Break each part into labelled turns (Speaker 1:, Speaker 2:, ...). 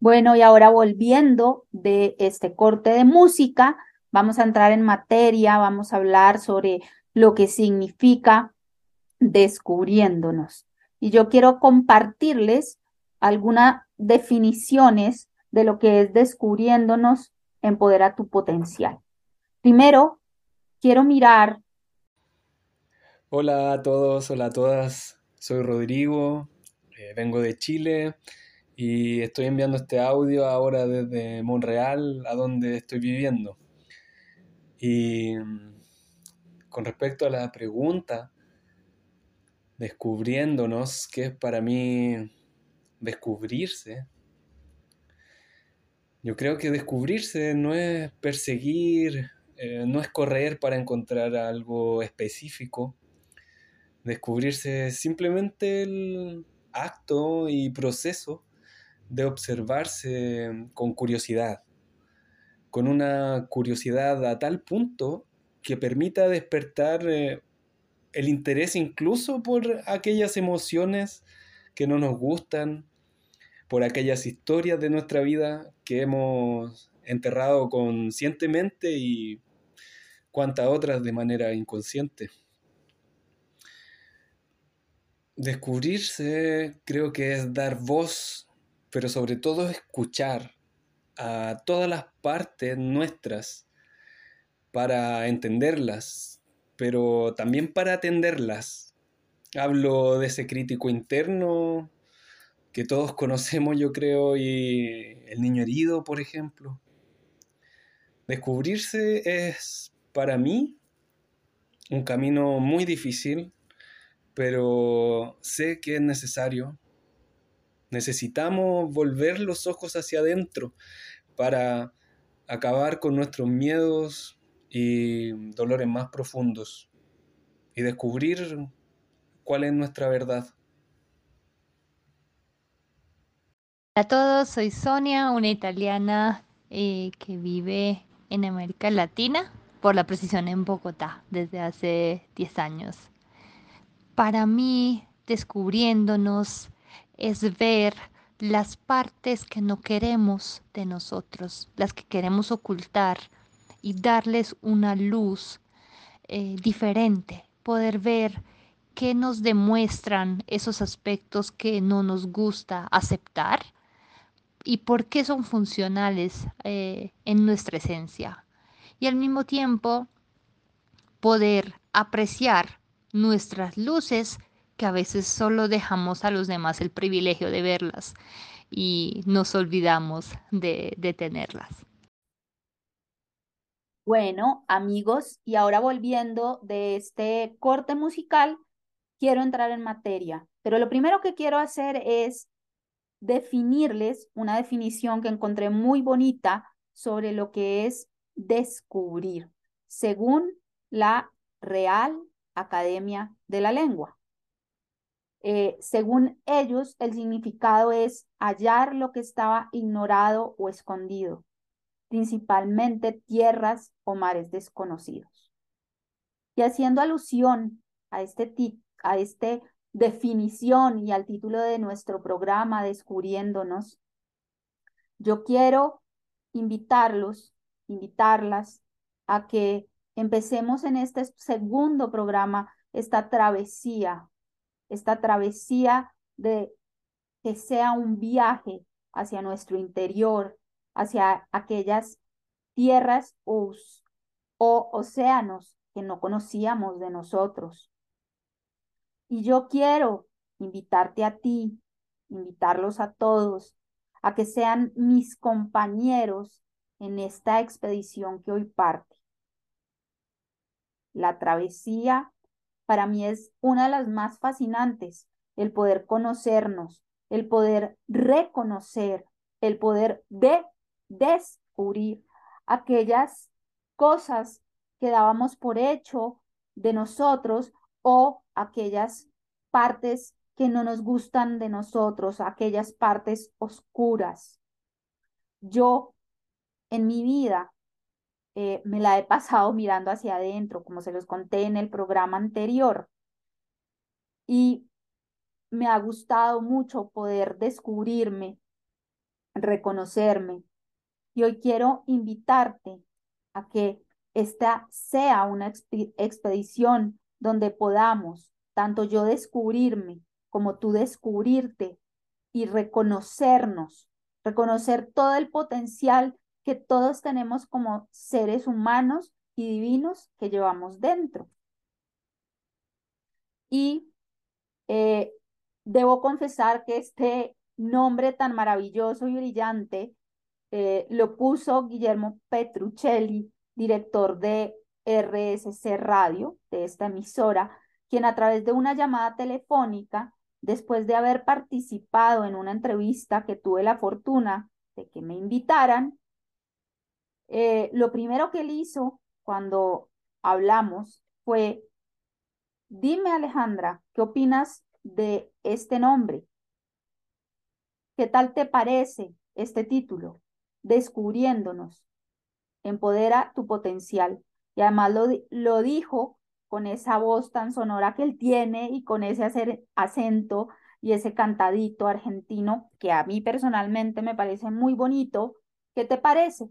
Speaker 1: Bueno, y ahora volviendo de este corte de música, vamos a entrar en materia, vamos a hablar sobre lo que significa descubriéndonos. Y yo quiero compartirles algunas definiciones de lo que es descubriéndonos, empodera tu potencial. Primero, quiero mirar.
Speaker 2: Hola a todos, hola a todas. Soy Rodrigo, eh, vengo de Chile y estoy enviando este audio ahora desde Monreal, a donde estoy viviendo. Y mm, con respecto a la pregunta, descubriéndonos, ¿qué es para mí descubrirse? Yo creo que descubrirse no es perseguir, eh, no es correr para encontrar algo específico. Descubrirse es simplemente el acto y proceso de observarse con curiosidad, con una curiosidad a tal punto que permita despertar eh, el interés incluso por aquellas emociones que no nos gustan, por aquellas historias de nuestra vida que hemos enterrado conscientemente y cuantas otras de manera inconsciente. Descubrirse creo que es dar voz pero sobre todo escuchar a todas las partes nuestras para entenderlas, pero también para atenderlas. Hablo de ese crítico interno que todos conocemos, yo creo, y el niño herido, por ejemplo. Descubrirse es, para mí, un camino muy difícil, pero sé que es necesario Necesitamos volver los ojos hacia adentro para acabar con nuestros miedos y dolores más profundos y descubrir cuál es nuestra verdad.
Speaker 3: Hola a todos, soy Sonia, una italiana eh, que vive en América Latina, por la precisión en Bogotá, desde hace 10 años. Para mí, descubriéndonos, es ver las partes que no queremos de nosotros, las que queremos ocultar y darles una luz eh, diferente, poder ver qué nos demuestran esos aspectos que no nos gusta aceptar y por qué son funcionales eh, en nuestra esencia. Y al mismo tiempo poder apreciar nuestras luces que a veces solo dejamos a los demás el privilegio de verlas y nos olvidamos de, tenerlas.
Speaker 1: Bueno, amigos, y ahora volviendo de este corte musical, quiero entrar en materia, pero lo primero que quiero hacer es definirles una definición que encontré muy bonita sobre lo que es descubrir, según la Real Academia de la Lengua. Eh, según ellos, el significado es hallar lo que estaba ignorado o escondido, principalmente tierras o mares desconocidos. Y haciendo alusión a este, a este definición y al título de nuestro programa Descubriéndonos, yo quiero invitarlos, invitarlas a que empecemos en este segundo programa esta travesía esta travesía de que sea un viaje hacia nuestro interior, hacia aquellas tierras o, o océanos que no conocíamos de nosotros. Y yo quiero invitarte a ti, invitarlos a todos, a que sean mis compañeros en esta expedición que hoy parte. La travesía para mí es una de las más fascinantes, el poder conocernos, el poder reconocer, el poder de descubrir aquellas cosas que dábamos por hecho de nosotros o aquellas partes que no nos gustan de nosotros, aquellas partes oscuras. Yo en mi vida eh, me la he pasado mirando hacia adentro, como se los conté en el programa anterior. Y me ha gustado mucho poder descubrirme reconocerme. Y hoy quiero invitarte a que esta sea una expedición donde podamos, tanto yo descubrirme como tú descubrirte y reconocernos, reconocer todo el potencial que todos tenemos como seres humanos y divinos que llevamos dentro. Y eh, debo confesar que este nombre tan maravilloso y brillante eh, lo puso Guillermo Petruccelli, director de RSC Radio, de esta emisora, quien a través de una llamada telefónica, después de haber participado en una entrevista que tuve la fortuna de que me invitaran, eh, lo primero que él hizo cuando hablamos fue, dime Alejandra, ¿qué opinas de este nombre? ¿Qué tal te parece este título? Descubriéndonos. Empodera tu potencial. Y además lo, lo dijo con esa voz tan sonora que él tiene y con ese acento y ese cantadito argentino que a mí personalmente me parece muy bonito. ¿Qué te parece?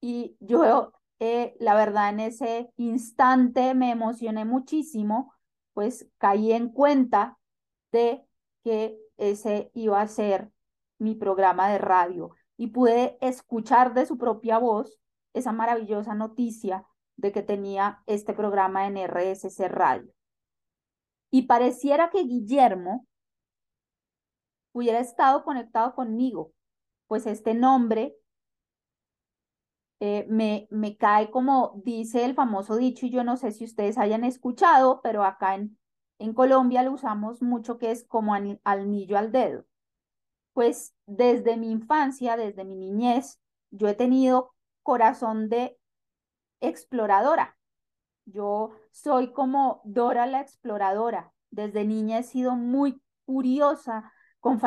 Speaker 1: Y yo, eh, la verdad, en ese instante me emocioné muchísimo, pues caí en cuenta de que ese iba a ser mi programa de radio y pude escuchar de su propia voz esa maravillosa noticia de que tenía este programa en RSC Radio. Y pareciera que Guillermo hubiera estado conectado conmigo, pues este nombre eh, me, me cae como dice el famoso dicho, y yo no sé si ustedes hayan escuchado, pero acá en, en Colombia lo usamos mucho, que es como anillo al dedo. Pues desde mi infancia, desde mi niñez, yo he tenido corazón de exploradora. Yo soy como Dora la exploradora. Desde niña he sido muy curiosa, con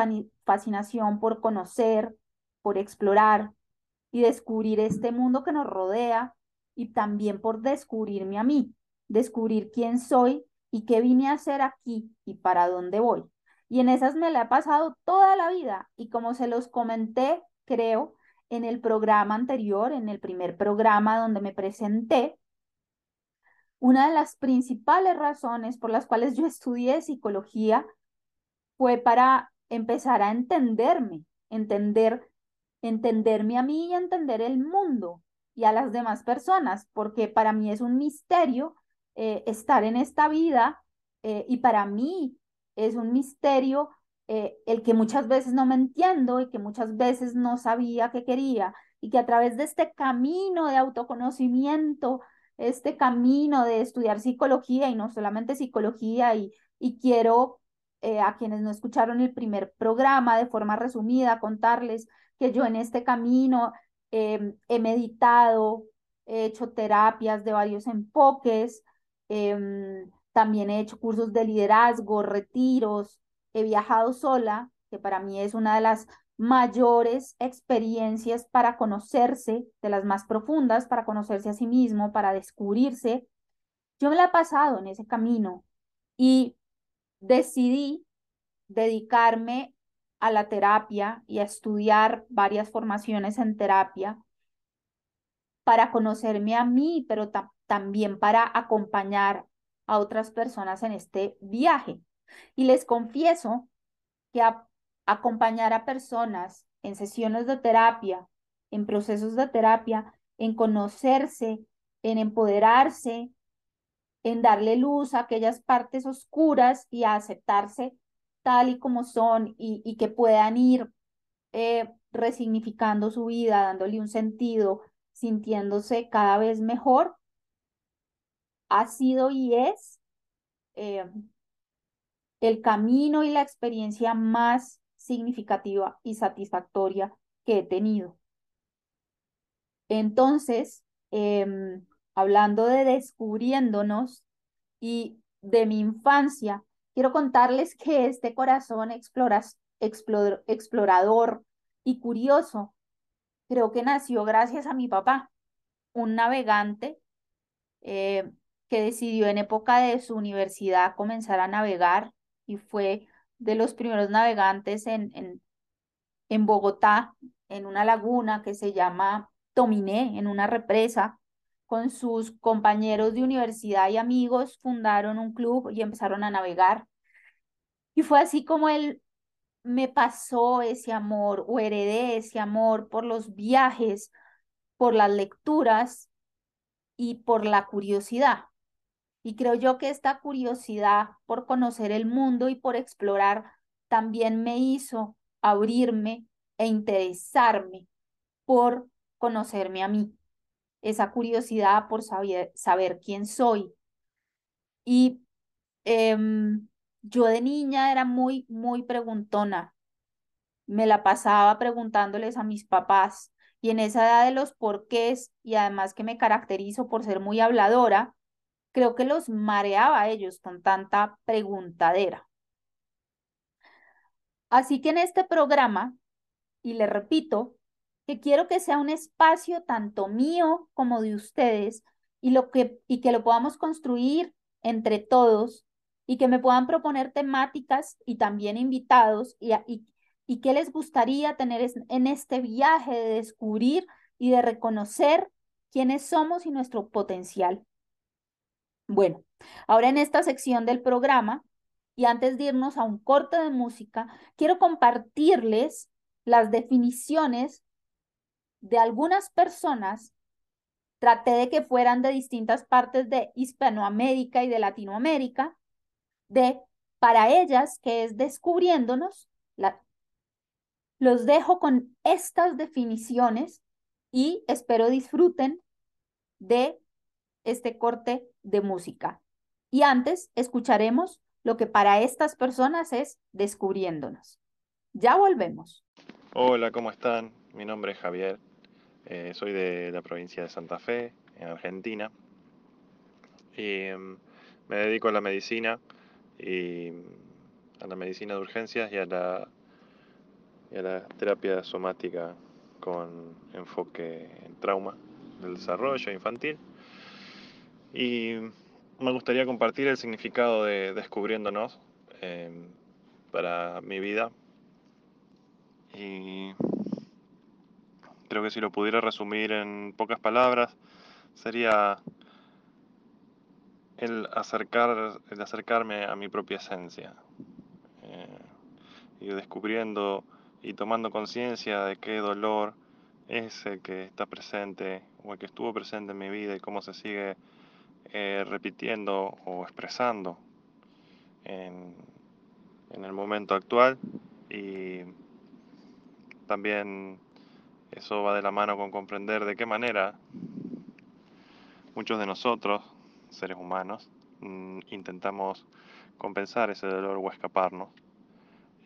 Speaker 1: fascinación por conocer, por explorar, y descubrir este mundo que nos rodea y también por descubrirme a mí, descubrir quién soy y qué vine a hacer aquí y para dónde voy. Y en esas me la he pasado toda la vida y como se los comenté, creo, en el programa anterior, en el primer programa donde me presenté, una de las principales razones por las cuales yo estudié psicología fue para empezar a entenderme, entender entenderme a mí y entender el mundo y a las demás personas, porque para mí es un misterio eh, estar en esta vida eh, y para mí es un misterio eh, el que muchas veces no me entiendo y que muchas veces no sabía que quería y que a través de este camino de autoconocimiento, este camino de estudiar psicología y no solamente psicología y, y quiero a quienes no escucharon el primer programa de forma resumida contarles que yo en este camino em, he meditado, he hecho terapias de varios enfoques, em, también he hecho cursos de liderazgo, retiros, he viajado sola, que para mí es una de las mayores experiencias para conocerse, de las más profundas, para conocerse a sí mismo, para descubrirse. Yo me la he pasado en ese camino y decidí dedicarme a la terapia y a estudiar varias formaciones en terapia para conocerme a mí, pero también para acompañar a otras personas en este viaje. Y les confieso que acompañar a personas en sesiones de terapia, en procesos de terapia, en conocerse, en empoderarse, en darle luz a aquellas partes oscuras y a aceptarse tal y como son y, que puedan ir eh, resignificando su vida, dándole un sentido, sintiéndose cada vez mejor, ha sido y es eh, el camino y la experiencia más significativa y satisfactoria que he tenido. Entonces, em, hablando de descubriéndonos y de mi infancia, Quiero contarles que este corazón explorador y curioso creo que nació gracias a mi papá, un navegante eh, que decidió en época de su universidad comenzar a navegar y fue de los primeros navegantes en, en Bogotá, en una laguna que se llama Tominé, en una represa, con sus compañeros de universidad y amigos, fundaron un club y empezaron a navegar. Y fue así como él me pasó ese amor o heredé ese amor por los viajes, por las lecturas y por la curiosidad. Y creo yo que esta curiosidad por conocer el mundo y por explorar también me hizo abrirme e interesarme por conocerme a mí. Esa curiosidad por saber, saber quién soy. Y em, yo de niña era muy, muy preguntona. Me la pasaba preguntándoles a mis papás y en esa edad de los porqués y además que me caracterizo por ser muy habladora, creo que los mareaba a ellos con tanta preguntadera. Así que en este programa, y le repito, que quiero que sea un espacio tanto mío como de ustedes y, lo que, y que lo podamos construir entre todos y que me puedan proponer temáticas y también invitados y, y, y qué les gustaría tener en este viaje de descubrir y de reconocer quiénes somos y nuestro potencial. Bueno, ahora en esta sección del programa, y antes de irnos a un corte de música, quiero compartirles las definiciones de algunas personas. Traté de que fueran de distintas partes de Hispanoamérica y de Latinoamérica, de para ellas, que es descubriéndonos, los dejo con estas definiciones y espero disfruten de este corte de música. Y antes escucharemos lo que para estas personas es descubriéndonos. Ya volvemos.
Speaker 4: Hola, ¿cómo están? Mi nombre es Javier. Eh, soy de la provincia de Santa Fe, en Argentina. Y mm, me dedico a la medicina y a la medicina de urgencias y a la, terapia somática con enfoque en trauma del desarrollo infantil. Y me gustaría compartir el significado de descubriéndonos em, para mi vida. Y creo que si lo pudiera resumir en pocas palabras, sería el, acercar, acercarme a mi propia esencia. Eh, y descubriendo y tomando conciencia de qué dolor es el que está presente o el que estuvo presente en mi vida y cómo se sigue eh, repitiendo o expresando en, en, el momento actual y también eso va de la mano con comprender de qué manera muchos de nosotros, seres humanos, mm, intentamos compensar ese dolor o escaparnos.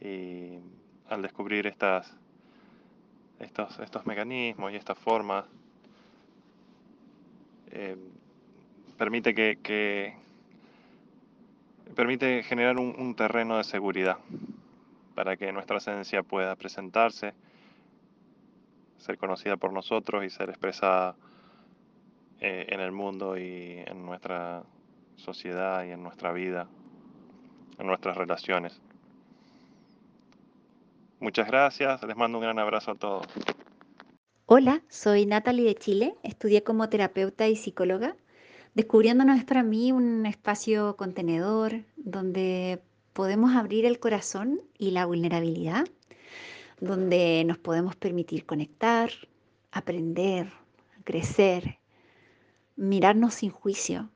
Speaker 4: Y al descubrir estas, estos, estos mecanismos y estas formas eh, permite que, permite generar un, terreno de seguridad para que nuestra esencia pueda presentarse, ser conocida por nosotros y ser expresada eh, en el mundo y en nuestra sociedad y en nuestra vida, en nuestras relaciones. Muchas gracias, les mando un gran abrazo a todos.
Speaker 5: Hola, soy Natalie de Chile, estudié como terapeuta y psicóloga Descubriéndonos es para mí un espacio contenedor donde podemos abrir el corazón y la vulnerabilidad, donde nos podemos permitir conectar, aprender, crecer, mirarnos sin juicio,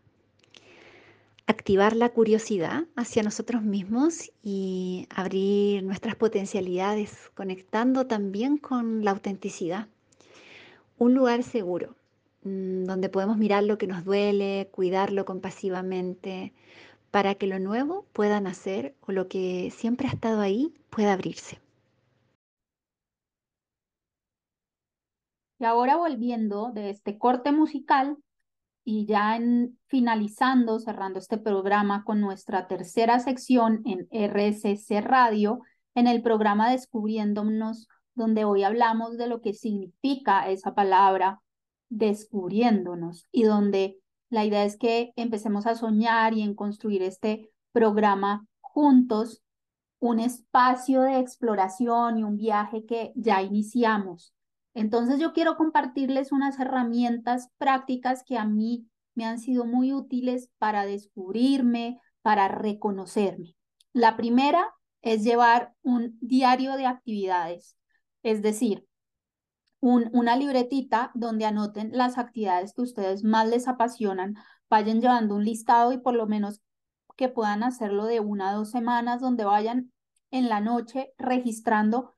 Speaker 5: activar la curiosidad hacia nosotros mismos y abrir nuestras potencialidades, conectando también con la autenticidad. Un lugar seguro Mm, donde podemos mirar lo que nos duele, cuidarlo compasivamente, para que lo nuevo pueda nacer o lo que siempre ha estado ahí pueda abrirse.
Speaker 1: Y ahora volviendo de este corte musical y ya en, finalizando, cerrando este programa con nuestra tercera sección en RSC Radio, en el programa Descubriéndonos, donde hoy hablamos de lo que significa esa palabra descubriéndonos y donde la idea es que empecemos a soñar y en construir este programa juntos un espacio de exploración y un viaje que ya iniciamos. Entonces yo quiero compartirles unas herramientas prácticas que a mí me han sido muy útiles para descubrirme, para reconocerme. La primera es llevar un diario de actividades, es decir, una libretita donde anoten las actividades que ustedes más les apasionan, vayan llevando un listado y por lo menos que puedan hacerlo de una a dos semanas, donde vayan en la noche registrando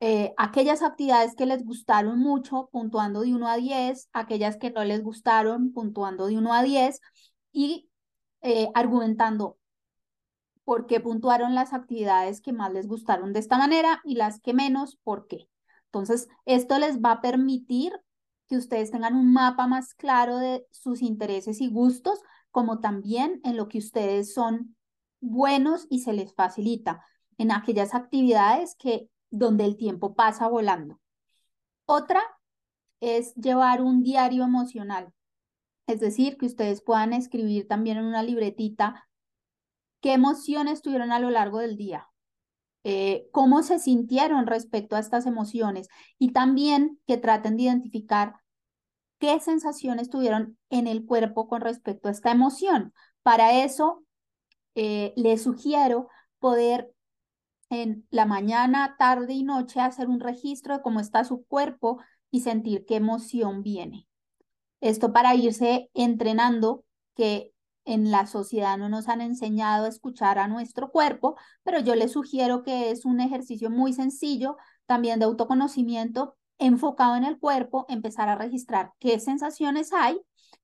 Speaker 1: eh, aquellas actividades que les gustaron mucho, puntuando de 1 a 10, aquellas que no les gustaron, puntuando de 1 a 10 y eh, argumentando por qué puntuaron las actividades que más les gustaron de esta manera y las que menos, por qué. Entonces, esto les va a permitir que ustedes tengan un mapa más claro de sus intereses y gustos, como también en lo que ustedes son buenos y se les facilita en aquellas actividades que donde el tiempo pasa volando. Otra es llevar un diario emocional, es decir, que ustedes puedan escribir también en una libretita qué emociones tuvieron a lo largo del día, eh, cómo se sintieron respecto a estas emociones y también que traten de identificar qué sensaciones tuvieron en el cuerpo con respecto a esta emoción. Para eso, eh, les sugiero poder en la mañana, tarde y noche hacer un registro de cómo está su cuerpo y sentir qué emoción viene. Esto para irse entrenando que en la sociedad no nos han enseñado a escuchar a nuestro cuerpo, pero yo les sugiero que es un ejercicio muy sencillo también de autoconocimiento enfocado en el cuerpo, empezar a registrar qué sensaciones hay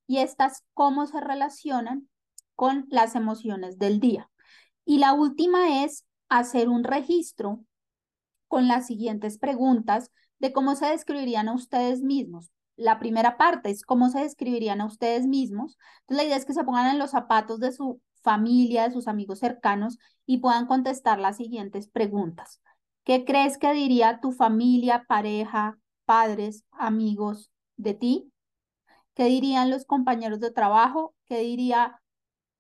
Speaker 1: y estas cómo se relacionan con las emociones del día. Y la última es hacer un registro con las siguientes preguntas de cómo se describirían a ustedes mismos. La primera parte es cómo se describirían a ustedes mismos. Entonces, la idea es que se pongan en los zapatos de su familia, de sus amigos cercanos y puedan contestar las siguientes preguntas. ¿Qué crees que diría tu familia, pareja, padres, amigos de ti? ¿Qué dirían los compañeros de trabajo? ¿Qué diría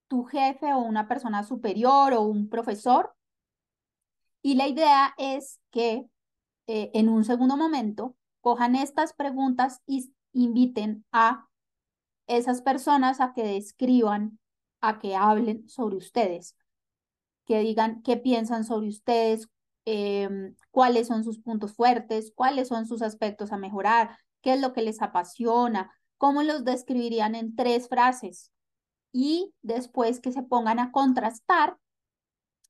Speaker 1: tu jefe o una persona superior o un profesor? Y la idea es que eh, en un segundo momento cojan estas preguntas y inviten a esas personas a que describan, a que hablen sobre ustedes, que digan qué piensan sobre ustedes, em, cuáles son sus puntos fuertes, cuáles son sus aspectos a mejorar, qué es lo que les apasiona, cómo los describirían en tres frases. Y después que se pongan a contrastar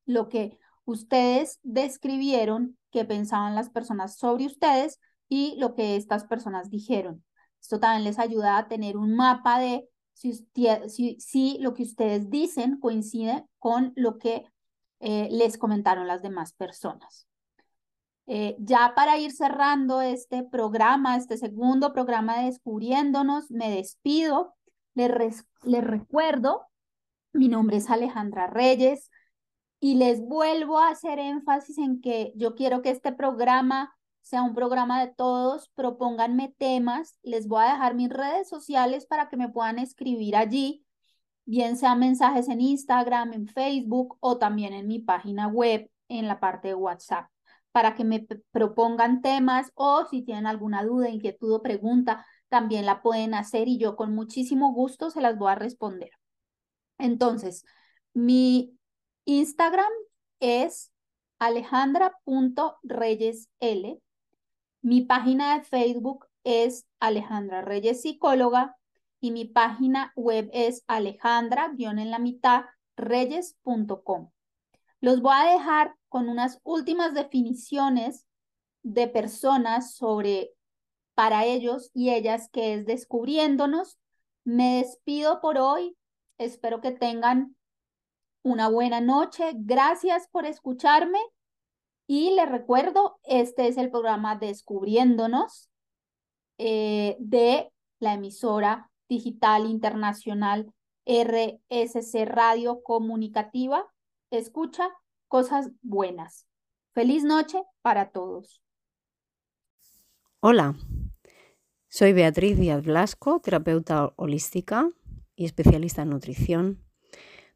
Speaker 1: lo que ustedes describieron qué pensaban las personas sobre ustedes y lo que estas personas dijeron. Esto también les ayuda a tener un mapa de si, lo que ustedes dicen coincide con lo que eh, les comentaron las demás personas. Eh, ya para ir cerrando este programa, este segundo programa de Descubriéndonos, me despido. Les, les recuerdo, mi nombre es Alejandra Reyes. Y les vuelvo a hacer énfasis en que yo quiero que este programa sea un programa de todos, propónganme temas, les voy a dejar mis redes sociales para que me puedan escribir allí, bien sean mensajes en Instagram, en Facebook o también en mi página web en la parte de WhatsApp, para que me propongan temas o si tienen alguna duda, inquietud o pregunta, también la pueden hacer y yo con muchísimo gusto se las voy a responder. Entonces, mi Instagram es alejandra.reyesl. Mi página de Facebook es Alejandra Reyes Psicóloga y mi página web es alejandra en la mitad reyes.com. Los voy a dejar con unas últimas definiciones de personas sobre para ellos y ellas que es descubriéndonos. Me despido por hoy. Espero que tengan una buena noche. Gracias por escucharme. Y les recuerdo, este es el programa Descubriéndonos eh, de la emisora digital internacional RSC Radio Comunicativa. Escucha cosas buenas. Feliz noche para todos.
Speaker 6: Hola, soy Beatriz Díaz Blasco, terapeuta holística y especialista en nutrición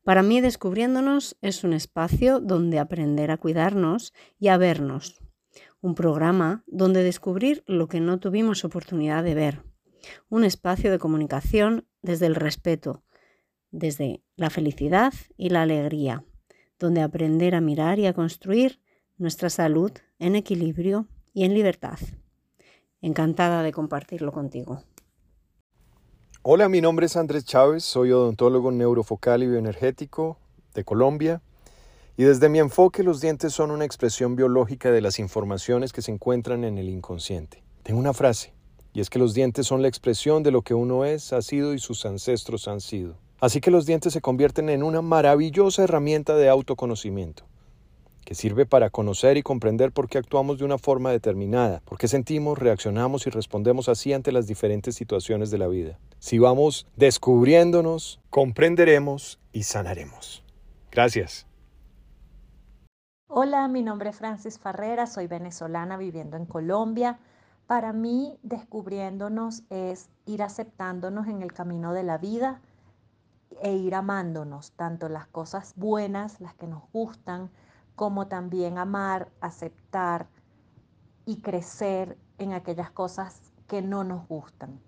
Speaker 6: Para mí, Descubriéndonos es un espacio donde aprender a cuidarnos y a vernos. Un programa donde descubrir lo que no tuvimos oportunidad de ver. Un espacio de comunicación desde el respeto, desde la felicidad y la alegría, donde aprender a mirar y a construir nuestra salud en equilibrio y en libertad. Encantada de compartirlo contigo.
Speaker 7: Hola, mi nombre es Andrés Chávez, soy odontólogo neurofocal y bioenergético de Colombia. Y desde mi enfoque, los dientes son una expresión biológica de las informaciones que se encuentran en el inconsciente. Tengo una frase, y es que los dientes son la expresión de lo que uno es, ha sido y sus ancestros han sido. Así que los dientes se convierten en una maravillosa herramienta de autoconocimiento que sirve para conocer y comprender por qué actuamos de una forma determinada, por qué sentimos, reaccionamos y respondemos así ante las diferentes situaciones de la vida. Si vamos descubriéndonos, comprenderemos y sanaremos. Gracias.
Speaker 8: Hola, mi nombre es Francis Farrera, soy venezolana viviendo en Colombia. Para mí, descubriéndonos es ir aceptándonos en el camino de la vida e ir amándonos, tanto las cosas buenas, las que nos gustan, como también amar, aceptar y crecer en aquellas cosas que no nos gustan.